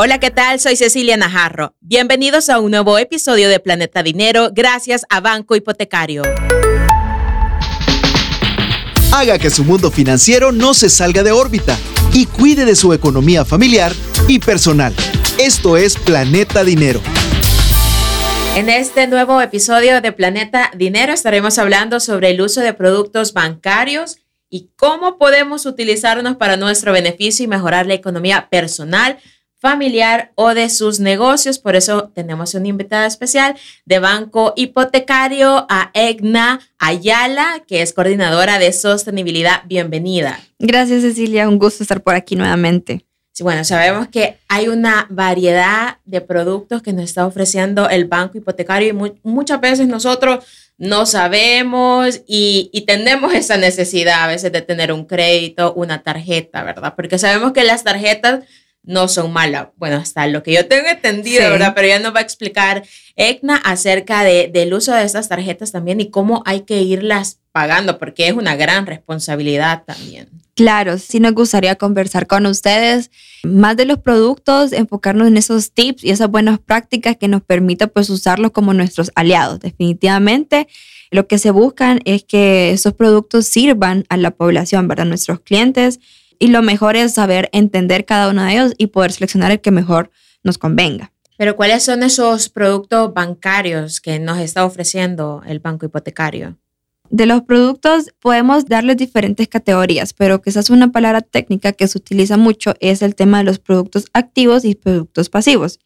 Hola, ¿qué tal? Soy Cecilia Najarro. Bienvenidos a un nuevo episodio de Planeta Dinero gracias a Banco Hipotecario. Haga que su mundo financiero no se salga de órbita y cuide de su economía familiar y personal. Esto es Planeta Dinero. En este nuevo episodio de Planeta Dinero estaremos hablando sobre el uso de productos bancarios y cómo podemos utilizarnos para nuestro beneficio y mejorar la economía personal familiar o de sus negocios. Por eso tenemos una invitada especial de Banco Hipotecario a Egna Ayala, que es coordinadora de sostenibilidad. Bienvenida. Gracias, Cecilia. Un gusto estar por aquí nuevamente. Sí, bueno, sabemos que hay una variedad de productos que nos está ofreciendo el Banco Hipotecario y muchas veces nosotros no sabemos y, y, tenemos esa necesidad a veces de tener un crédito, una tarjeta, ¿verdad? Porque sabemos que las tarjetas no son malas. Bueno, hasta lo que yo tengo entendido, ¿verdad? Pero ya nos va a explicar ECNA acerca de, del uso de estas tarjetas también y cómo hay que irlas pagando, porque es una gran responsabilidad también. Claro, sí nos gustaría conversar con ustedes más de los productos, enfocarnos en esos tips y esas buenas prácticas que nos permita pues usarlos como nuestros aliados. Definitivamente lo que se buscan es que esos productos sirvan a la población, ¿verdad? Nuestros clientes y lo mejor es saber entender cada uno de ellos y poder seleccionar el que mejor nos convenga. Pero ¿cuáles son esos productos bancarios que nos está ofreciendo el banco hipotecario? De los productos podemos darles diferentes categorías, pero quizás una palabra técnica que se utiliza mucho es el tema de los productos activos y productos pasivos.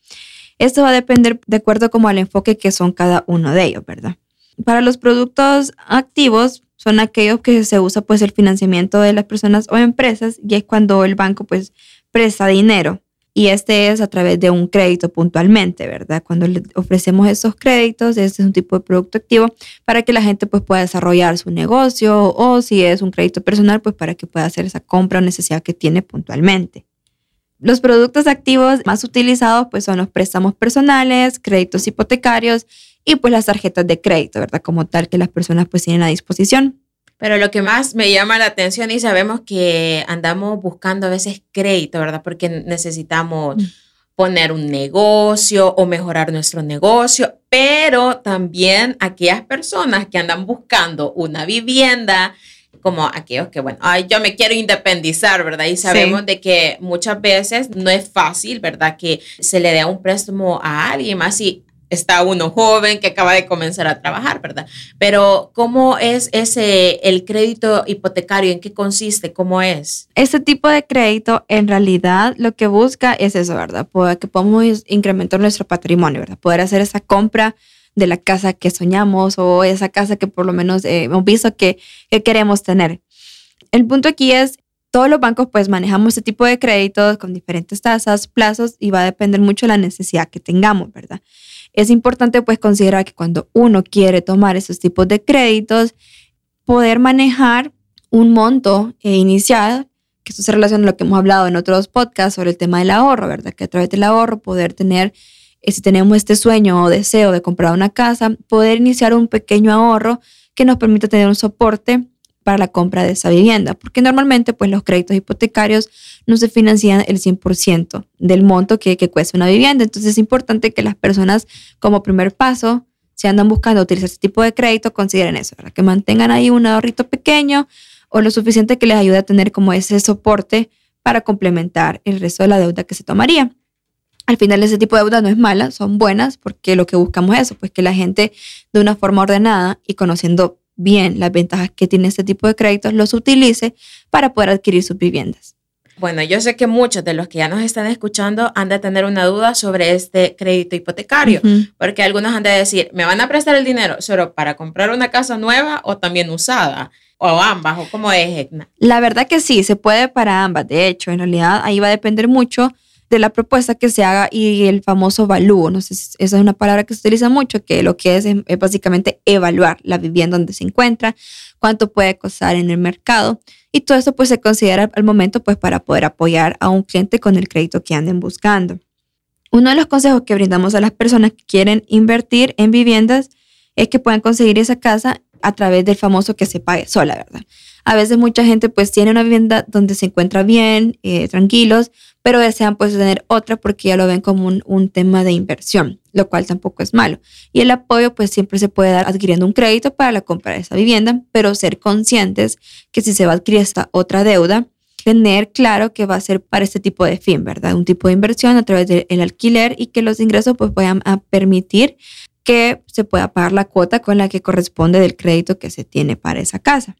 Esto va a depender de acuerdo como al enfoque que son cada uno de ellos, ¿verdad? Para los productos activos son aquellos que se usa pues el financiamiento de las personas o empresas y es cuando el banco pues presta dinero y este es a través de un crédito puntualmente, ¿verdad? Cuando le ofrecemos esos créditos, este es un tipo de producto activo para que la gente pues pueda desarrollar su negocio o si es un crédito personal pues para que pueda hacer esa compra o necesidad que tiene puntualmente. Los productos activos más utilizados pues son los préstamos personales, créditos hipotecarios y pues las tarjetas de crédito, ¿verdad? Como tal que las personas pues tienen a disposición. Pero lo que más me llama la atención y sabemos que andamos buscando a veces crédito, ¿verdad? Porque necesitamos mm. poner un negocio o mejorar nuestro negocio, pero también aquellas personas que andan buscando una vivienda, como aquellos que, bueno, ay, yo me quiero independizar, ¿verdad? Y sabemos de que muchas veces no es fácil, ¿verdad? Que se le dé un préstamo a alguien más y está uno joven que acaba de comenzar a trabajar, ¿verdad? Pero ¿cómo es ese el crédito hipotecario? ¿En qué consiste? ¿Cómo es? Este tipo de crédito en realidad lo que busca es eso, ¿verdad? Poder que podamos incrementar nuestro patrimonio, ¿verdad? Poder hacer esa compra de la casa que soñamos o esa casa que por lo menos eh, hemos visto que, que queremos tener. El punto aquí es todos los bancos pues manejamos este tipo de créditos con diferentes tasas, plazos y va a depender mucho de la necesidad que tengamos, ¿verdad? Es importante pues considerar que cuando uno quiere tomar esos tipos de créditos, poder manejar un monto eh, inicial, que esto se relaciona a lo que hemos hablado en otros podcasts sobre el tema del ahorro, ¿verdad? Que a través del ahorro poder tener, eh, si tenemos este sueño o deseo de comprar una casa, poder iniciar un pequeño ahorro que nos permita tener un soporte para la compra de esa vivienda, porque normalmente pues los créditos hipotecarios no se financian el 100% del monto que, cuesta una vivienda. Entonces es importante que las personas como primer paso, si andan buscando utilizar este tipo de crédito, consideren eso, que mantengan ahí un ahorrito pequeño o lo suficiente que les ayude a tener como ese soporte para complementar el resto de la deuda que se tomaría. Al final ese tipo de deuda no es mala, son buenas porque lo que buscamos es eso, pues que la gente de una forma ordenada y conociendo bien las ventajas que tiene este tipo de créditos, los utilice para poder adquirir sus viviendas. Bueno, yo sé que muchos de los que ya nos están escuchando han de tener una duda sobre este crédito hipotecario, porque algunos han de decir, ¿me van a prestar el dinero solo para comprar una casa nueva o también usada? O ambas, o cómo es, La verdad que sí, se puede para ambas. De hecho, en realidad ahí va a depender mucho de la propuesta que se haga y el famoso valúo. No sé, esa es una palabra que se utiliza mucho, que lo que es, es básicamente evaluar la vivienda donde se encuentra, cuánto puede costar en el mercado y todo eso pues se considera al momento pues para poder apoyar a un cliente con el crédito que anden buscando. Uno de los consejos que brindamos a las personas que quieren invertir en viviendas es que puedan conseguir esa casa a través del famoso que se pague sola, ¿verdad? A veces mucha gente pues tiene una vivienda donde se encuentra bien, eh, tranquilos, pero desean pues tener otra porque ya lo ven como un, tema de inversión, lo cual tampoco es malo. Y el apoyo pues siempre se puede dar adquiriendo un crédito para la compra de esa vivienda, pero ser conscientes que si se va a adquirir esta otra deuda, tener claro que va a ser para este tipo de fin, ¿verdad? Un tipo de inversión a través del alquiler y que los ingresos pues vayan a permitir que se pueda pagar la cuota con la que corresponde del crédito que se tiene para esa casa.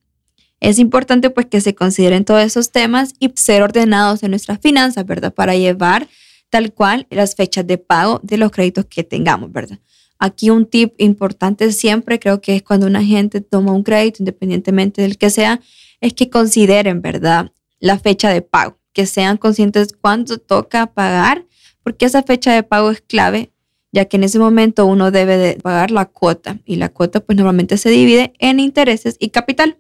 Es importante pues que se consideren todos esos temas y ser ordenados en nuestras finanzas, ¿verdad? Para llevar tal cual las fechas de pago de los créditos que tengamos, ¿verdad? Aquí un tip importante siempre creo que es cuando una gente toma un crédito, independientemente del que sea, es que consideren, ¿verdad? La fecha de pago, que sean conscientes cuándo toca pagar, porque esa fecha de pago es clave ya que en ese momento uno debe de pagar la cuota y la cuota pues normalmente se divide en intereses y capital.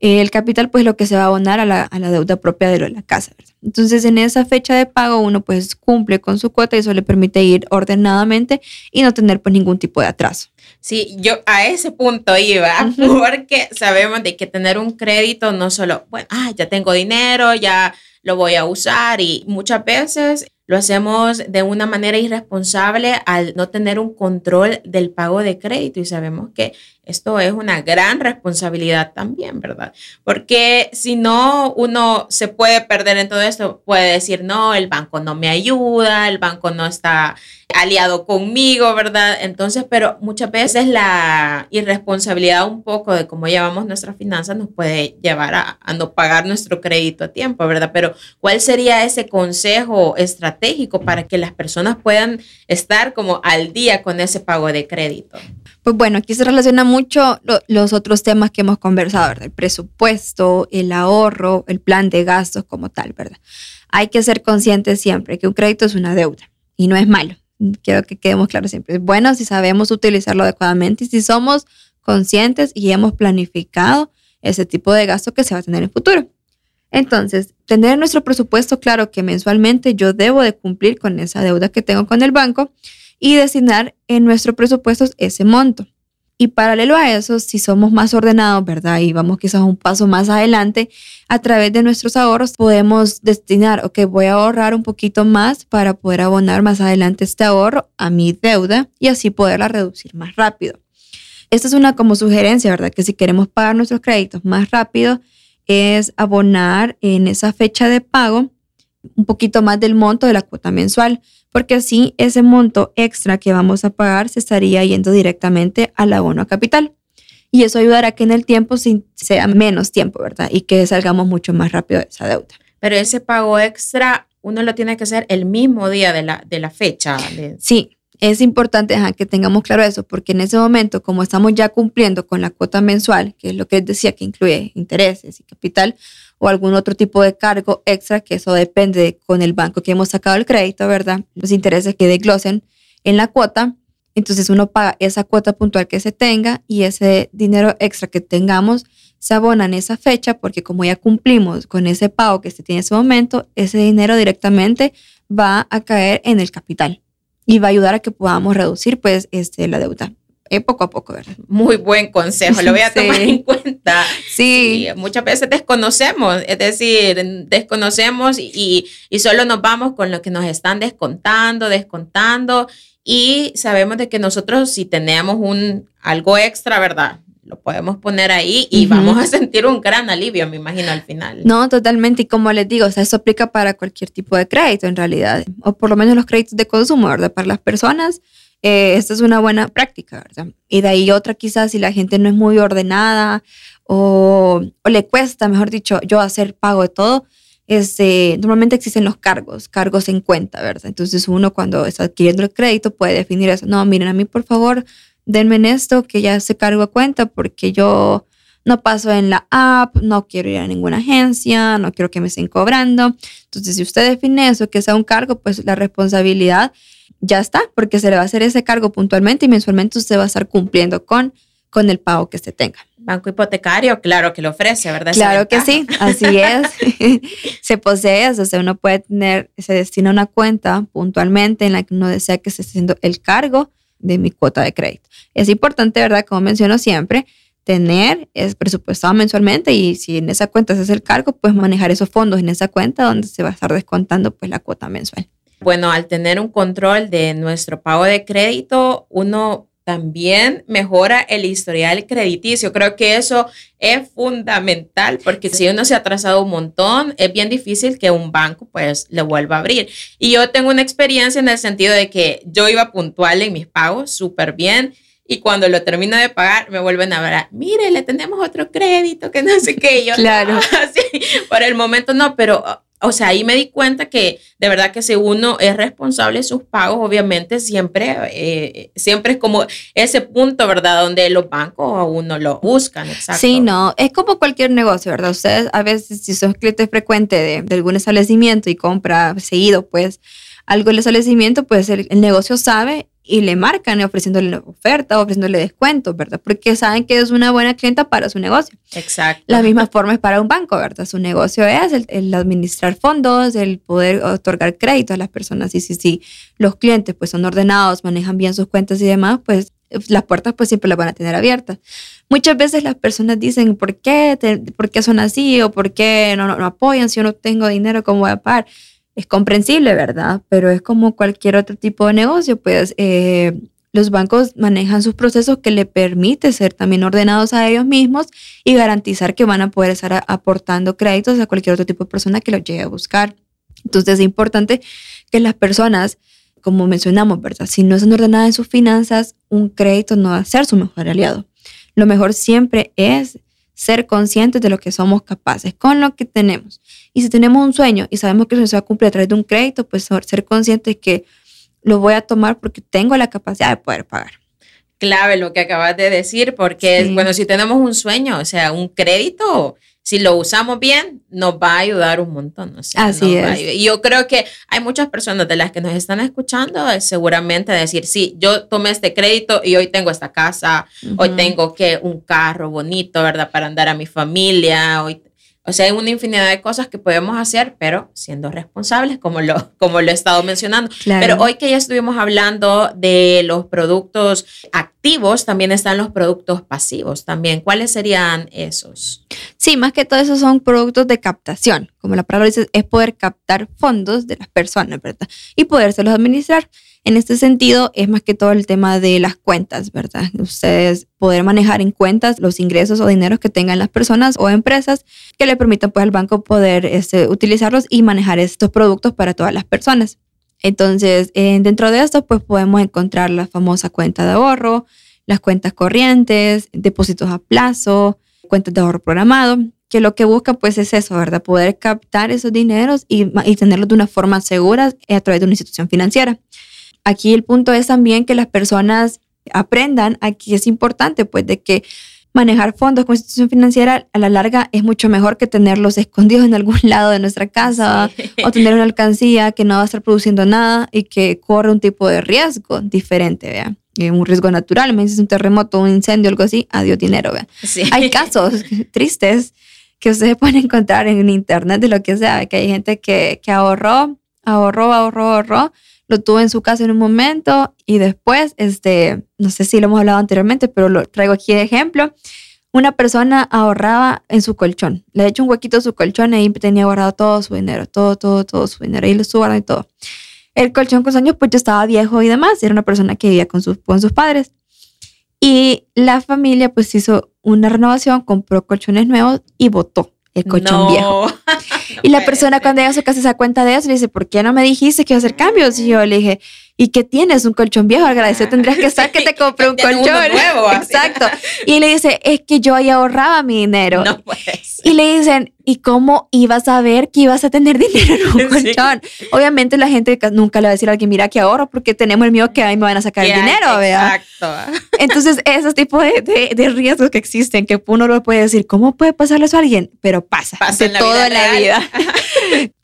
El capital pues lo que se va a abonar a la, a la deuda propia de la casa. Entonces en esa fecha de pago uno pues cumple con su cuota y eso le permite ir ordenadamente y no tener pues ningún tipo de atraso. Sí, yo a ese punto iba, porque sabemos de que tener un crédito no solo, bueno, ah, ya tengo dinero, ya lo voy a usar y muchas veces lo hacemos de una manera irresponsable al no tener un control del pago de crédito y sabemos que esto es una gran responsabilidad también, ¿verdad? Porque si no, uno se puede perder en todo esto, puede decir, no, el banco no me ayuda, el banco no está aliado conmigo, ¿verdad? Entonces, pero muchas veces la irresponsabilidad un poco de cómo llevamos nuestras finanzas nos puede llevar a, no pagar nuestro crédito a tiempo, ¿verdad? Pero ¿cuál sería ese consejo estratégico para que las personas puedan estar como al día con ese pago de crédito? Pues bueno, aquí se relaciona mucho los otros temas que hemos conversado, ¿verdad? El presupuesto, el ahorro, el plan de gastos como tal, ¿verdad? Hay que ser conscientes siempre que un crédito es una deuda y no es malo. Quiero que quedemos claros siempre. Es bueno si sabemos utilizarlo adecuadamente y si somos conscientes y hemos planificado ese tipo de gasto que se va a tener en el futuro. Entonces, tener nuestro presupuesto claro que mensualmente yo debo de cumplir con esa deuda que tengo con el banco y destinar en nuestro presupuesto ese monto. Y paralelo a eso, si somos más ordenados, ¿verdad? Y vamos quizás un paso más adelante, a través de nuestros ahorros podemos destinar, ok, voy a ahorrar un poquito más para poder abonar más adelante este ahorro a mi deuda y así poderla reducir más rápido. Esta es una como sugerencia, ¿verdad? Que si queremos pagar nuestros créditos más rápido, es abonar en esa fecha de pago un poquito más del monto de la cuota mensual porque así ese monto extra que vamos a pagar se estaría yendo directamente al abono a capital. Y eso ayudará a que en el tiempo sea menos tiempo, ¿verdad? Y que salgamos mucho más rápido de esa deuda. Pero ese pago extra uno lo tiene que hacer el mismo día de la, de la fecha. Sí, es importante que tengamos claro eso, porque en ese momento, como estamos ya cumpliendo con la cuota mensual, que es lo que decía que incluye intereses y capital, o algún otro tipo de cargo extra, que eso depende con el banco que hemos sacado el crédito, ¿verdad? Los intereses que desglosen en la cuota. Entonces uno paga esa cuota puntual que se tenga y ese dinero extra que tengamos se abona en esa fecha porque como ya cumplimos con ese pago que se tiene en ese momento, ese dinero directamente va a caer en el capital y va a ayudar a que podamos reducir pues este, la deuda. Eh, poco a poco, ¿verdad? Muy buen consejo, lo voy a tomar en cuenta. Sí. Muchas veces desconocemos, es decir, desconocemos y, y, solo nos vamos con lo que nos están descontando, descontando y sabemos de que nosotros si tenemos un algo extra, ¿verdad? Lo podemos poner ahí y vamos a sentir un gran alivio, me imagino, al final. No, totalmente. Y como les digo, o sea, eso aplica para cualquier tipo de crédito en realidad, o por lo menos los créditos de consumo, ¿verdad? Para las personas eh, esta es una buena práctica, ¿verdad? Y de ahí otra quizás si la gente no es muy ordenada o, le cuesta, mejor dicho, yo hacer pago de todo, este, normalmente existen los cargos, cargos en cuenta, ¿verdad? Entonces uno cuando está adquiriendo el crédito puede definir eso, no, miren, a mí por favor, denme en esto que ya se cargo a cuenta porque yo no paso en la app, no quiero ir a ninguna agencia, no quiero que me estén cobrando. Entonces, si usted define eso, que sea un cargo, pues la responsabilidad ya está, porque se le va a hacer ese cargo puntualmente y mensualmente usted va a estar cumpliendo con, con el pago que se tenga. Banco hipotecario, claro que lo ofrece, ¿verdad? Claro que sí, así es. se posee, o sea, uno puede tener, se destina una cuenta puntualmente en la que uno desea que se esté haciendo el cargo de mi cuota de crédito. Es importante, ¿verdad? Como menciono siempre, tener es presupuestado mensualmente y si en esa cuenta se hace el cargo, pues manejar esos fondos en esa cuenta donde se va a estar descontando pues la cuota mensual. Bueno, al tener un control de nuestro pago de crédito, uno también mejora el historial crediticio. Creo que eso es fundamental porque si uno se ha atrasado un montón, es bien difícil que un banco pues le vuelva a abrir. Y yo tengo una experiencia en el sentido de que yo iba puntual en mis pagos, súper bien. Y cuando lo termino de pagar, me vuelven a hablar, mire, le tenemos otro crédito, que no sé qué. yo, claro. por el momento no, pero o sea, ahí me di cuenta que de verdad que si uno es responsable de sus pagos, obviamente siempre, eh, siempre es como ese punto, ¿verdad? Donde los bancos a uno lo buscan, exacto. Sí, no, es como cualquier negocio, ¿verdad? Ustedes a veces, si son clientes frecuentes de, de algún establecimiento y compra seguido, pues algo el establecimiento, pues el, el negocio sabe y le marcan ofreciéndole oferta, ofreciéndole descuentos, ¿verdad? Porque saben que es una buena clienta para su negocio. Exacto. La misma forma es para un banco, ¿verdad? Su negocio es el, administrar fondos, el poder otorgar crédito a las personas. Y si, si los clientes pues son ordenados, manejan bien sus cuentas y demás, pues las puertas pues siempre las van a tener abiertas. Muchas veces las personas dicen, ¿por qué, ¿por qué son así? ¿O por qué no, no, apoyan? Si yo no tengo dinero, ¿cómo voy a pagar? Es comprensible, ¿verdad? Pero es como cualquier otro tipo de negocio, pues eh, los bancos manejan sus procesos que le permite ser también ordenados a ellos mismos y garantizar que van a poder estar aportando créditos a cualquier otro tipo de persona que los llegue a buscar. Entonces es importante que las personas, como mencionamos, ¿verdad? Si no están ordenadas en sus finanzas, un crédito no va a ser su mejor aliado. Lo mejor siempre es ser conscientes de lo que somos capaces con lo que tenemos. Y si tenemos un sueño y sabemos que eso se va a cumplir a través de un crédito, pues ser conscientes que lo voy a tomar porque tengo la capacidad de poder pagar. Clave lo que acabas de decir, porque bueno, si tenemos un sueño, o sea, un crédito, si lo usamos bien, nos va a ayudar un montón. Así es. Y yo creo que hay muchas personas de las que nos están escuchando, seguramente decir, sí, yo tomé este crédito y hoy tengo esta casa, hoy tengo que un carro bonito, ¿verdad? Para andar a mi familia, hoy o sea, hay una infinidad de cosas que podemos hacer, pero siendo responsables, como lo, como lo he estado mencionando. Pero hoy que ya estuvimos hablando de los productos activos, también están los productos pasivos también. ¿Cuáles serían esos? Sí, más que todo esos son productos de captación. Como la palabra dice, es poder captar fondos de las personas, ¿verdad? Y podérselos administrar. En este sentido, es más que todo el tema de las cuentas, ¿verdad? Ustedes poder manejar en cuentas los ingresos o dineros que tengan las personas o empresas que le permitan pues al banco poder este, utilizarlos y manejar estos productos para todas las personas. Entonces, eh, dentro de esto, pues podemos encontrar la famosa cuenta de ahorro, las cuentas corrientes, depósitos a plazo, cuentas de ahorro programado, que lo que busca pues es eso, ¿verdad? Poder captar esos dineros y, y tenerlos de una forma segura a través de una institución financiera. Aquí el punto es también que las personas aprendan, aquí es importante, pues, de que manejar fondos con institución financiera a la larga es mucho mejor que tenerlos escondidos en algún lado de nuestra casa o tener una alcancía que no va a estar produciendo nada y que corre un tipo de riesgo diferente, vean. Eh, un riesgo natural, me dices un terremoto, un incendio, algo así, adiós dinero, vean. Hay casos tristes que ustedes pueden encontrar en internet de lo que sea, que hay gente que, que ahorró, ahorró, ahorró, ahorró lo tuve en su casa en un momento y después, este, no sé si lo hemos hablado anteriormente, pero lo traigo aquí de ejemplo. Una persona ahorraba en su colchón, le he hecho un huequito a su colchón y tenía guardado todo su dinero, todo, todo, todo su dinero, ahí lo estuvo guardando y todo. El colchón con años, pues ya estaba viejo y demás, era una persona que vivía con sus, con sus padres. Y la familia pues hizo una renovación, compró colchones nuevos y votó el colchón viejo. y la persona cuando llega a su casa se da cuenta de eso le dice, ¿por qué no me dijiste que iba a hacer cambios? Y yo le dije, ¿y qué tienes? Un colchón viejo, agradecido tendrías que estar que te compré un colchón. nuevo, Exacto. Y le dice, es que yo ahí ahorraba mi dinero. No puedes. Y le dicen, ¿y cómo ibas a ver que ibas a tener dinero en un colchón? Obviamente la gente nunca le va a decir a alguien, mira que ahorro porque tenemos el miedo que ahí me van a sacar el dinero, ¿vea? Exacto. Entonces, esos tipos de, de, riesgos que existen, que uno lo puede decir, ¿cómo puede pasarle eso a alguien? Pero pasa, pasa de todo en la vida.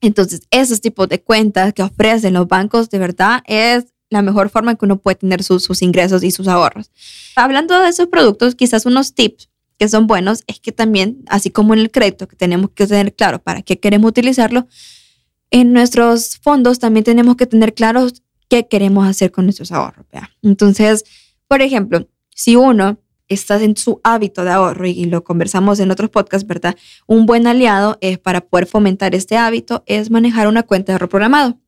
Entonces, esos tipos de cuentas que ofrecen los bancos, de verdad, es la mejor forma en que uno puede tener sus, sus ingresos y sus ahorros. Hablando de esos productos, quizás unos tips que son buenos es que también, así como en el crédito, que tenemos que tener claro para qué queremos utilizarlo, en nuestros fondos también tenemos que tener claros qué queremos hacer con nuestros ahorros. Entonces, por ejemplo, si uno estás en su hábito de ahorro y lo conversamos en otros podcasts, ¿verdad? Un buen aliado es para poder fomentar este hábito es manejar una cuenta de ahorro programado.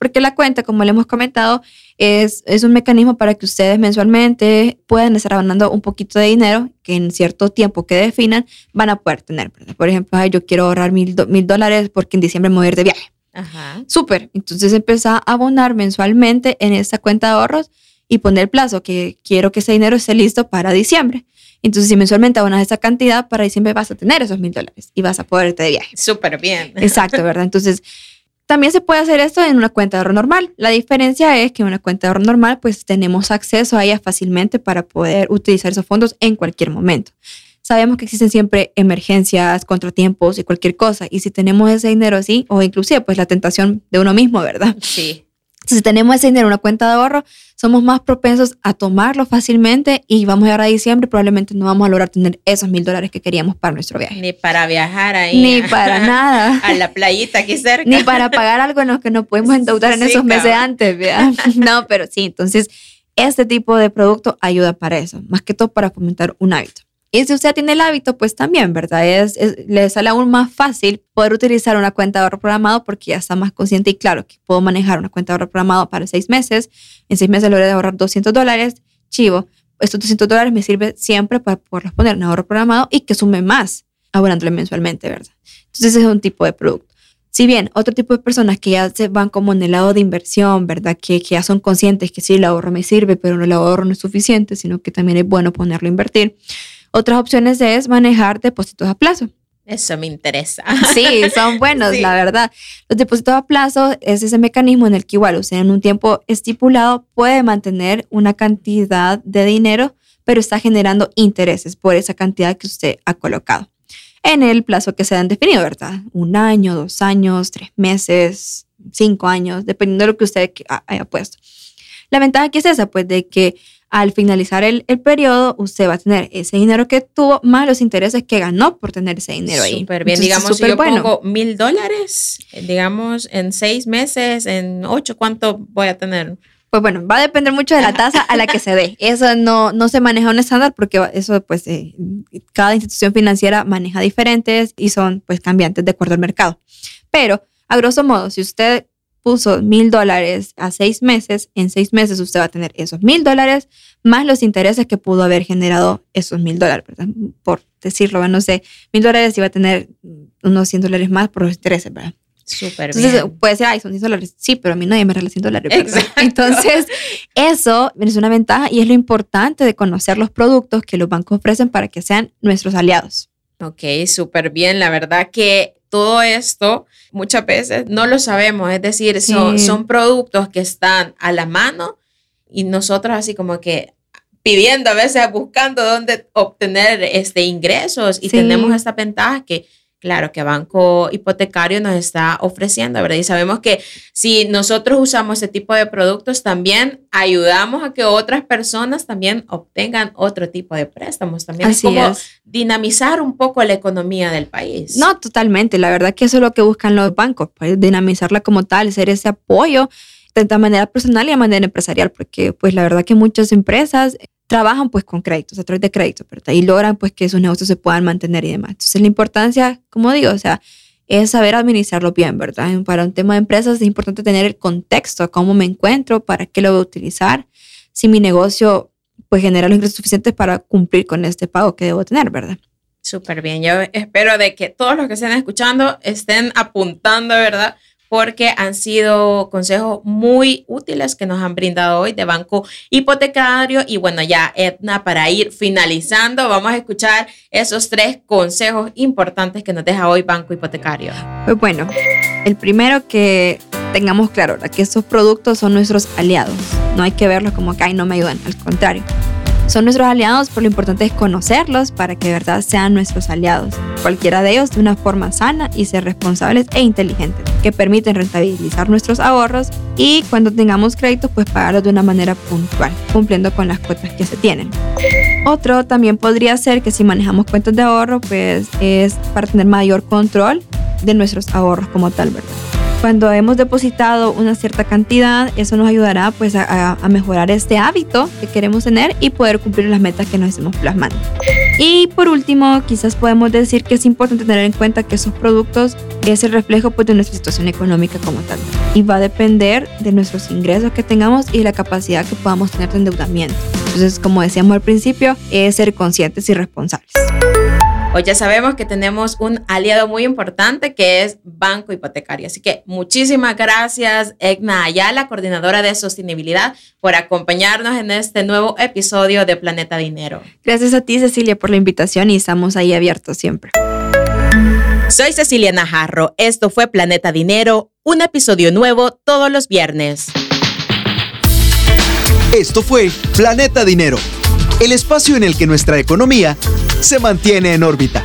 Porque la cuenta, como le hemos comentado, es, es un mecanismo para que ustedes mensualmente puedan estar abonando un poquito de dinero que en cierto tiempo que definan van a poder tener. ¿verdad? Por ejemplo, yo quiero ahorrar mil, mil dólares porque en diciembre me voy a ir de viaje. Ajá. Súper. Entonces empieza a abonar mensualmente en esta cuenta de ahorros y poner el plazo que quiero que ese dinero esté listo para diciembre. Entonces, si mensualmente abonas esa cantidad, para diciembre vas a tener esos mil dólares y vas a poder irte de viaje. Súper bien. Exacto, ¿verdad? Entonces, también se puede hacer esto en una cuenta de ahorro normal. La diferencia es que en una cuenta de ahorro normal, pues tenemos acceso a ella fácilmente para poder utilizar esos fondos en cualquier momento. Sabemos que existen siempre emergencias, contratiempos y cualquier cosa. Y si tenemos ese dinero así, o inclusive pues la tentación de uno mismo, ¿verdad? Sí si tenemos ese dinero en una cuenta de ahorro, somos más propensos a tomarlo fácilmente y vamos a llegar a diciembre probablemente no vamos a lograr tener esos mil dólares que queríamos para nuestro viaje. Ni para viajar ahí. Ni para nada. A la playita aquí cerca. Ni para pagar algo en lo que nos podemos endeudar en esos meses antes, ¿verdad? No, pero sí, entonces este tipo de producto ayuda para eso, más que todo para fomentar un hábito. Y si usted tiene el hábito, pues también, ¿verdad? Es, le sale aún más fácil poder utilizar una cuenta de ahorro programado porque ya está más consciente y claro que puedo manejar una cuenta de ahorro programado para seis meses. En seis meses logré ahorrar 200 dólares. Chivo, estos 200 dólares me sirve siempre para poder poner en ahorro programado y que sume más abonándole mensualmente, ¿verdad? Entonces es un tipo de producto. Si bien otro tipo de personas que ya se van como en el lado de inversión, ¿verdad? Que, que ya son conscientes que sí, el ahorro me sirve, pero el ahorro no es suficiente, sino que también es bueno ponerlo a invertir otras opciones es manejar depósitos a plazo. Eso me interesa. Sí, son buenos, la verdad. Los depósitos a plazo es ese mecanismo en el que igual usted en un tiempo estipulado puede mantener una cantidad de dinero, pero está generando intereses por esa cantidad que usted ha colocado. En el plazo que se han definido, ¿verdad? Un año, dos años, tres meses, cinco años, dependiendo de lo que usted haya puesto. La ventaja que es esa, pues de que al finalizar el, el, periodo, usted va a tener ese dinero que tuvo más los intereses que ganó por tener ese dinero ahí. Súper bien, digamos, si yo pongo mil dólares, digamos, en seis meses, en ocho, ¿cuánto voy a tener? Pues bueno, va a depender mucho de la tasa a la que se dé. Eso no, no se maneja un estándar porque eso, pues, eh, cada institución financiera maneja diferentes y son, pues, cambiantes de acuerdo al mercado. Pero, a grosso modo, si usted puso mil dólares a seis meses, en seis meses usted va a tener esos mil dólares más los intereses que pudo haber generado esos mil dólares. Por decirlo, no sé, mil dólares iba a tener unos 100 dólares más por los intereses, ¿verdad? Súper Entonces puede ser, ay, son 100 dólares. Sí, pero a mí nadie me regala 100 dólares. Entonces, eso es una ventaja y es lo importante de conocer los productos que los bancos ofrecen para que sean nuestros aliados. Ok, súper bien. La verdad que todo esto muchas veces no lo sabemos, es decir, son, son productos que están a la mano y nosotros así como que pidiendo a veces, buscando dónde obtener este ingresos y tenemos esta ventaja que Claro, que Banco Hipotecario nos está ofreciendo, ¿verdad? Y sabemos que si nosotros usamos ese tipo de productos, también ayudamos a que otras personas también obtengan otro tipo de préstamos. También es como dinamizar un poco la economía del país. No, totalmente. La verdad que eso es lo que buscan los bancos, pues dinamizarla como tal, ser ese apoyo de manera personal y de manera empresarial, porque pues la verdad que muchas empresas trabajan pues con créditos, a través de créditos, ¿verdad? Y logran pues que sus negocios se puedan mantener y demás. Entonces la importancia, como digo, o sea, es saber administrarlo bien, ¿verdad? Para un tema de empresas es importante tener el contexto, cómo me encuentro, para qué lo voy a utilizar, si mi negocio pues genera los ingresos suficientes para cumplir con este pago que debo tener, ¿verdad? Súper bien, yo espero de que todos los que estén escuchando estén apuntando, ¿verdad? Porque han sido consejos muy útiles que nos han brindado hoy de Banco Hipotecario. Y bueno, ya Edna, para ir finalizando, vamos a escuchar esos tres consejos importantes que nos deja hoy Banco Hipotecario. Pues bueno, el primero que tengamos claro, que estos productos son nuestros aliados. No hay que verlos como que, no me ayudan, al contrario son nuestros aliados, pero lo importante es conocerlos para que de verdad sean nuestros aliados. Cualquiera de ellos de una forma sana y ser responsables e inteligentes, que permiten rentabilizar nuestros ahorros y cuando tengamos créditos, pues pagarlos de una manera puntual, cumpliendo con las cuotas que se tienen. Otro también podría ser que si manejamos cuentas de ahorro, pues es para tener mayor control de nuestros ahorros como tal, ¿verdad? Cuando hemos depositado una cierta cantidad, eso nos ayudará pues a, a mejorar este hábito que queremos tener y poder cumplir las metas que nos estamos plasmando. Y por último, quizás podemos decir que es importante tener en cuenta que esos productos es el reflejo pues, de nuestra situación económica como tal. Y va a depender de nuestros ingresos que tengamos y la capacidad que podamos tener de endeudamiento. Entonces, como decíamos al principio, es ser conscientes y responsables. Hoy ya sabemos que tenemos un aliado muy importante que es Banco Hipotecario. Así que muchísimas gracias, Egna Ayala, coordinadora de sostenibilidad, por acompañarnos en este nuevo episodio de Planeta Dinero. Gracias a ti, Cecilia, por la invitación y estamos ahí abiertos siempre. Soy Cecilia Najarro. Esto fue Planeta Dinero, un episodio nuevo todos los viernes. Esto fue Planeta Dinero, el espacio en el que nuestra economía se mantiene en órbita.